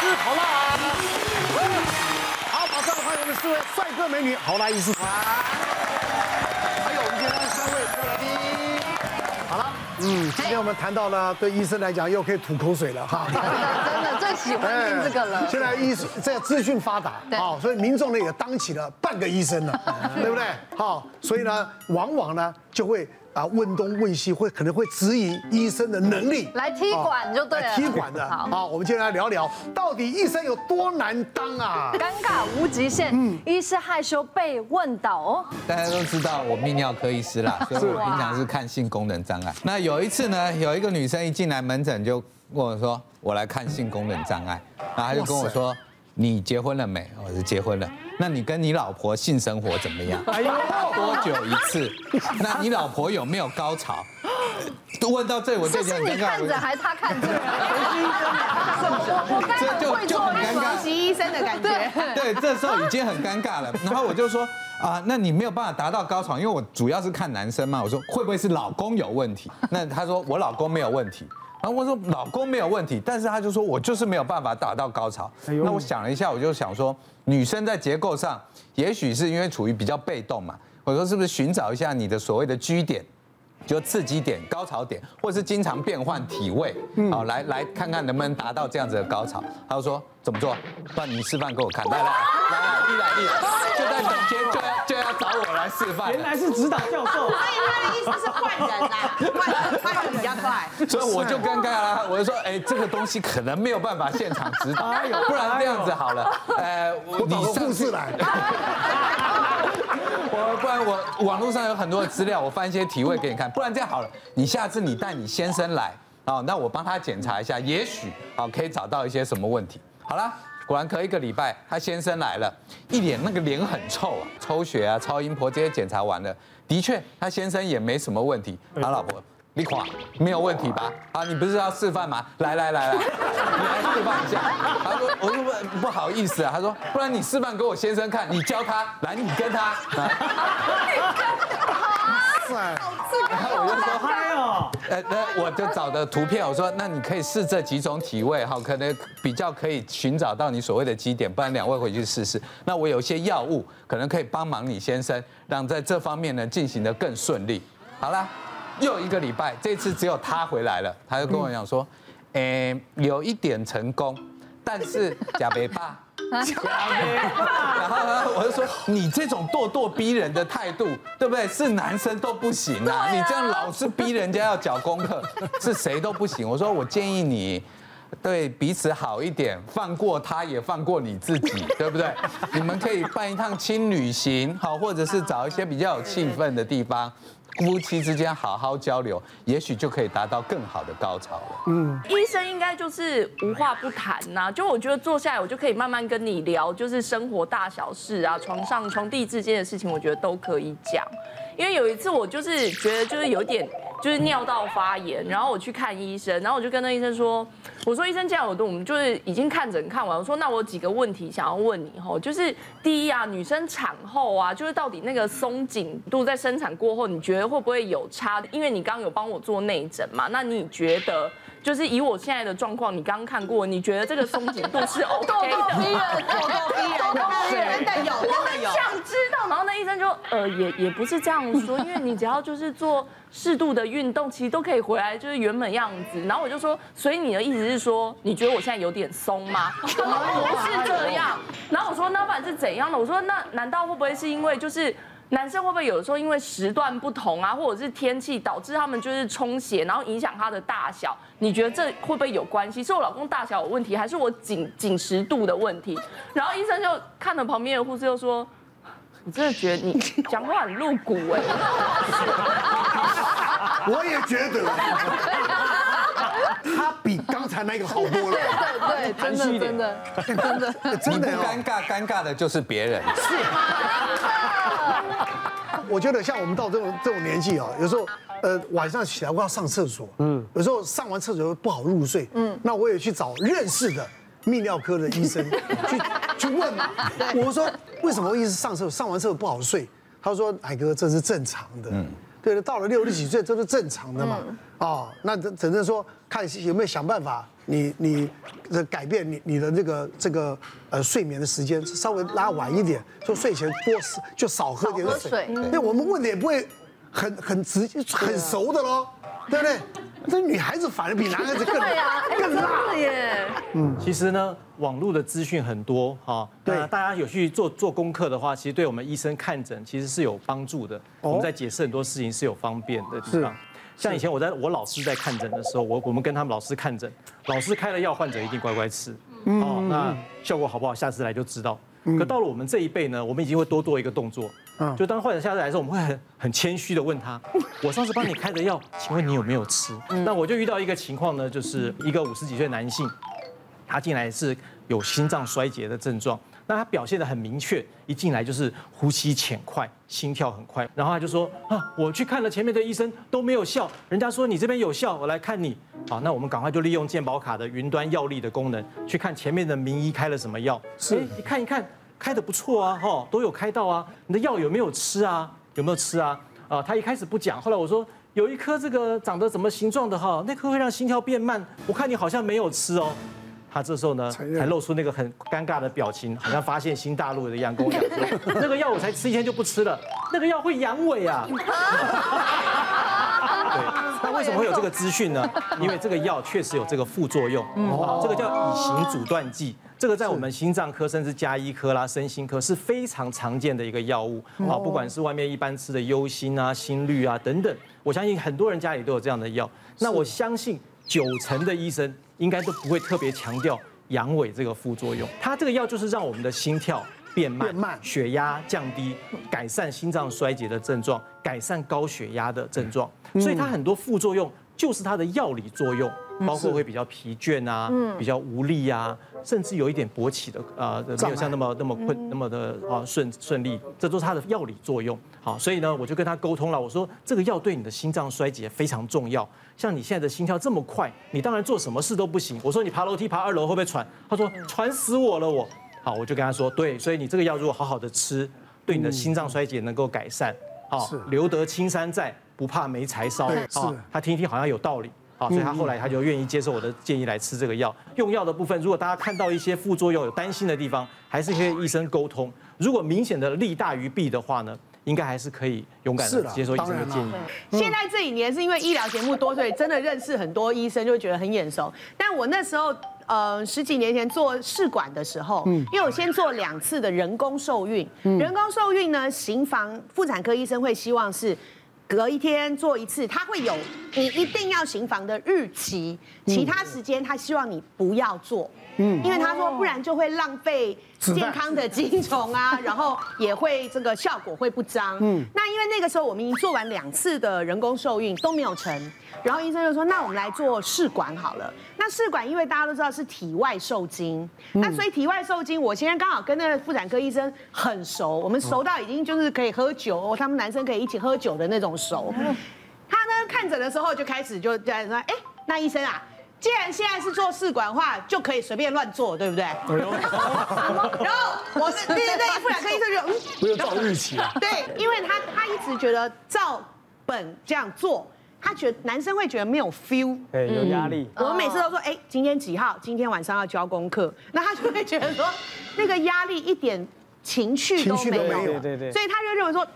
师好啦。好，马上欢迎我们四位帅哥美女好辣医师团。还有我们今天三位特来宾。好了，嗯，今天我们谈到了，对医生来讲又可以吐口水了哈。真的最喜欢听这个了。现在医这资讯发达，好，所以民众呢也当起了半个医生了，对不对？好，所以呢，往往呢就会。啊，问东问西会可能会质疑医生的能力，来踢馆就对了。踢馆的，好，我们今天来聊聊，到底医生有多难当啊？尴尬无极限，嗯，医师害羞被问倒哦。大家都知道我泌尿科医师啦，所以我平常是看性功能障碍。那有一次呢，有一个女生一进来门诊就问我说：“我来看性功能障碍。”然后她就跟我说：“你结婚了没？”我是：“结婚了。”那你跟你老婆性生活怎么样？哎呦，多久一次？那你老婆有没有高潮？都问到这，我就觉得你看着还是他看着？这就就很尴尬。实习医生的感觉。对，这时候已经很尴尬了。然后我就说啊，那你没有办法达到高潮，因为我主要是看男生嘛。我说会不会是老公有问题？那他说我老公没有问题。然后我说老公没有问题，但是他就说我就是没有办法达到高潮。那我想了一下，我就想说。女生在结构上，也许是因为处于比较被动嘛。我说是不是寻找一下你的所谓的居点，就刺激点、高潮点，或是经常变换体位，好来来看看能不能达到这样子的高潮。他就说怎么做？不然你示范给我看。来来来来，一来一来，就在等间找我来示范。原来是指导教授。所以他的意思是换人呐，换人换人比较快。所以我就尴尬啦，我就说，哎，这个东西可能没有办法现场指导，不然这样子好了，呃，你上次来。我不然我网络上有很多的资料，我翻一些体位给你看。不然这样好了，你下次你带你先生来啊，那我帮他检查一下，也许啊可以找到一些什么问题。好了，果然隔一个礼拜，他先生来了，一脸那个脸很臭啊，抽血啊、超音波这些检查完了，的确他先生也没什么问题。他老婆。你垮没有问题吧？啊，你不是要示范吗？来来来来，你来示范一下。他说：“我说不不好意思啊。”他说：“不然你示范给我先生看，你教他，来你跟他。” 帅，然后我就说：“嗨哦。”呃，那我就找的图片，我说：“那你可以试这几种体位，哈，可能比较可以寻找到你所谓的基点，不然两位回去试试。那我有一些药物，可能可以帮忙你先生，让在这方面呢进行的更顺利。好了。”又一个礼拜，这次只有他回来了，他就跟我讲说，诶，有一点成功，但是假别怕。然后呢，我就说，你这种咄咄逼人的态度，对不对？是男生都不行啊，你这样老是逼人家要缴功课，是谁都不行。我说，我建议你对彼此好一点，放过他，也放过你自己，对不对？你们可以办一趟轻旅行，好，或者是找一些比较有气氛的地方。夫妻之间好好交流，也许就可以达到更好的高潮了。嗯，医生应该就是无话不谈呐，就我觉得坐下来，我就可以慢慢跟你聊，就是生活大小事啊，床上床地之间的事情，我觉得都可以讲。因为有一次我就是觉得就是有点。就是尿道发炎，然后我去看医生，然后我就跟那医生说：“我说医生，这样我都我们就是已经看诊看完，我说那我有几个问题想要问你哈，就是第一啊，女生产后啊，就是到底那个松紧度在生产过后，你觉得会不会有差？因为你刚刚有帮我做内诊嘛，那你觉得就是以我现在的状况，你刚刚看过，你觉得这个松紧度是 OK 的？咄咄逼人，咄咄逼人，咄咄逼人，真的有，真的有。想知道，然后那医生就呃也也不是这样说，因为你只要就是做。适度的运动其实都可以回来，就是原本样子。然后我就说，所以你的意思是说，你觉得我现在有点松吗？不是这样。然后我说，那不然是怎样的？我说，那难道会不会是因为就是男生会不会有的时候因为时段不同啊，或者是天气导致他们就是充血，然后影响他的大小？你觉得这会不会有关系？是我老公大小有问题，还是我紧紧实度的问题？然后医生就看了旁边的护士，又说。我真的觉得你讲话很露骨哎，我也觉得，他比刚才那个好多了。对对，真的真的真的真的尴尬，尴尬的就是别人。是。我觉得像我们到这种这种年纪啊，有时候呃晚上起来我要上厕所，嗯，有时候上完厕所不好入睡，嗯，那我也去找认识的。泌尿科的医生 去去问嘛，我说为什么一直上厕所上完厕所不好睡？他说：“海哥，这是正常的。”嗯，对，到了六十几岁，这是正常的嘛。哦，那只能说看有没有想办法你你的改变你你的这个这个呃睡眠的时间稍微拉晚一点，就睡前多就少喝点水。那我们问的也不会很很直很熟的喽，对不对？这女孩子反而比男孩子更更辣耶。嗯，其实呢，网络的资讯很多哈，对，大家有去做做功课的话，其实对我们医生看诊其实是有帮助的。我们在解释很多事情是有方便的地方。像以前我在我老师在看诊的时候，我我们跟他们老师看诊，老师开了药，患者一定乖乖吃。哦，那效果好不好，下次来就知道。可到了我们这一辈呢，我们已经会多做一个动作。就当患者下次来的时候，我们会很很谦虚的问他：“我上次帮你开的药，请问你有没有吃？”那我就遇到一个情况呢，就是一个五十几岁男性，他进来是有心脏衰竭的症状，那他表现的很明确，一进来就是呼吸浅快，心跳很快，然后他就说：“啊，我去看了前面的医生都没有效，人家说你这边有效，我来看你。”好，那我们赶快就利用健保卡的云端药力的功能，去看前面的名医开了什么药，是，你看一看。开的不错啊，哈，都有开到啊。你的药有没有吃啊？有没有吃啊？啊，他一开始不讲，后来我说有一颗这个长得怎么形状的哈，那颗会让心跳变慢。我看你好像没有吃哦。他这时候呢，才露出那个很尴尬的表情，好像发现新大陆的一样，跟我讲说，那个药我才吃一天就不吃了，那个药会阳痿啊。对，那为什么会有这个资讯呢？因为这个药确实有这个副作用，这个叫乙型阻断剂。这个在我们心脏科甚至加医科啦、身心科是非常常见的一个药物啊，不管是外面一般吃的忧心啊、心率啊等等，我相信很多人家里都有这样的药。那我相信九成的医生应该都不会特别强调阳痿这个副作用。它这个药就是让我们的心跳变慢、血压降低、改善心脏衰竭的症状、改善高血压的症状。所以它很多副作用就是它的药理作用。包括会比较疲倦啊，比较无力啊，甚至有一点勃起的呃，没有像那么那么困那么的啊顺顺利，这都是它的药理作用。好，所以呢，我就跟他沟通了，我说这个药对你的心脏衰竭非常重要。像你现在的心跳这么快，你当然做什么事都不行。我说你爬楼梯爬二楼会不会喘？他说喘死我了我。好，我就跟他说，对，所以你这个药如果好好的吃，对你的心脏衰竭能够改善。好，留得青山在，不怕没柴烧。好，他听一听好像有道理。好，所以他后来他就愿意接受我的建议来吃这个药。用药的部分，如果大家看到一些副作用有担心的地方，还是可以医生沟通。如果明显的利大于弊的话呢，应该还是可以勇敢的接受医生的建议。现在这几年是因为医疗节目多，所以真的认识很多医生，就会觉得很眼熟。但我那时候，呃，十几年前做试管的时候，因为我先做两次的人工受孕，人工受孕呢，行房妇产科医生会希望是。隔一天做一次，他会有你一定要行房的日期，其他时间他希望你不要做，嗯，因为他说不然就会浪费健康的精虫啊，然后也会这个效果会不彰，嗯，那因为那个时候我们已经做完两次的人工受孕都没有成。然后医生就说：“那我们来做试管好了。那试管因为大家都知道是体外受精，那所以体外受精，我现在刚好跟那个妇产科医生很熟，我们熟到已经就是可以喝酒，他们男生可以一起喝酒的那种熟。他呢看诊的时候就开始就在说：哎，那医生啊，既然现在是做试管的话，就可以随便乱做，对不对？然后我是对对对，妇产科医生就嗯，不用照日期啊。对，因为他他一直觉得照本这样做。”他觉得男生会觉得没有 feel，对，有压力。我们每次都说，哎，今天几号？今天晚上要交功课。那他就会觉得说，那个压力一点情趣都没有。对对对。所以他就认为说，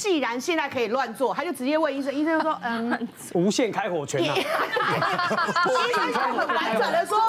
既然现在可以乱做，他就直接问医生，医生就说，嗯，无限开火权啊。医生就很婉转的说，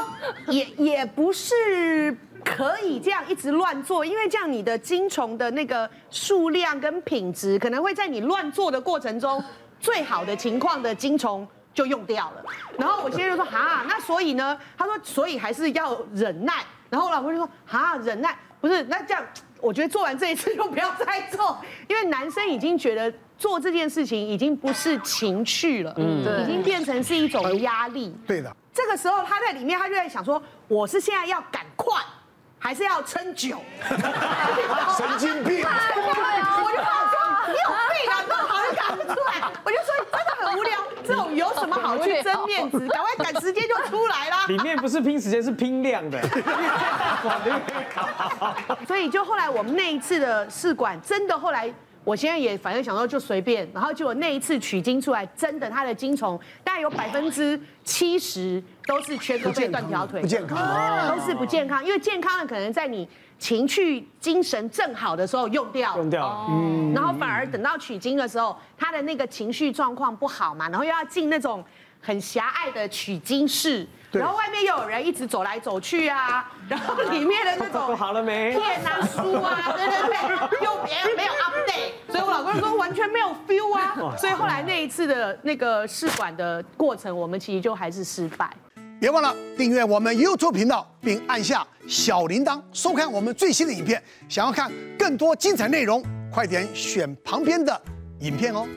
也也不是可以这样一直乱做，因为这样你的精虫的那个数量跟品质，可能会在你乱做的过程中。最好的情况的精虫就用掉了，然后我先生就说哈，那所以呢？他说所以还是要忍耐。然后我老婆就说哈，忍耐不是那这样，我觉得做完这一次就不要再做，因为男生已经觉得做这件事情已经不是情趣了，嗯，对，已经变成是一种压力。对的。这个时候他在里面，他就在想说，我是现在要赶快，还是要撑久？神经病。我就说。你有病啊！这么好就赶不出来，我就说真的很无聊。这种有什么好去争面子？赶快赶时间就出来啦。里面不是拼时间，是拼量的。所以就后来我们那一次的试管，真的后来我现在也反正想说就随便，然后结果那一次取精出来，真的他的精虫大概有百分之七十都是缺胳膊断条腿，不健康，都是不健康，因为健康的可能在你情绪精神正好的时候用掉，用掉，嗯，然后反而等到取精的时候，他的那个情绪状况不好嘛，然后又要进那种很狭隘的取经室。然后外面又有人一直走来走去啊，然后里面的那种 好了没片啊书啊，对对对，又别人没有 update，所以我老公说完全没有 feel 啊，所以后来那一次的那个试管的过程，我们其实就还是失败。别忘了订阅我们 YouTube 频道，并按下小铃铛，收看我们最新的影片。想要看更多精彩内容，快点选旁边的影片哦。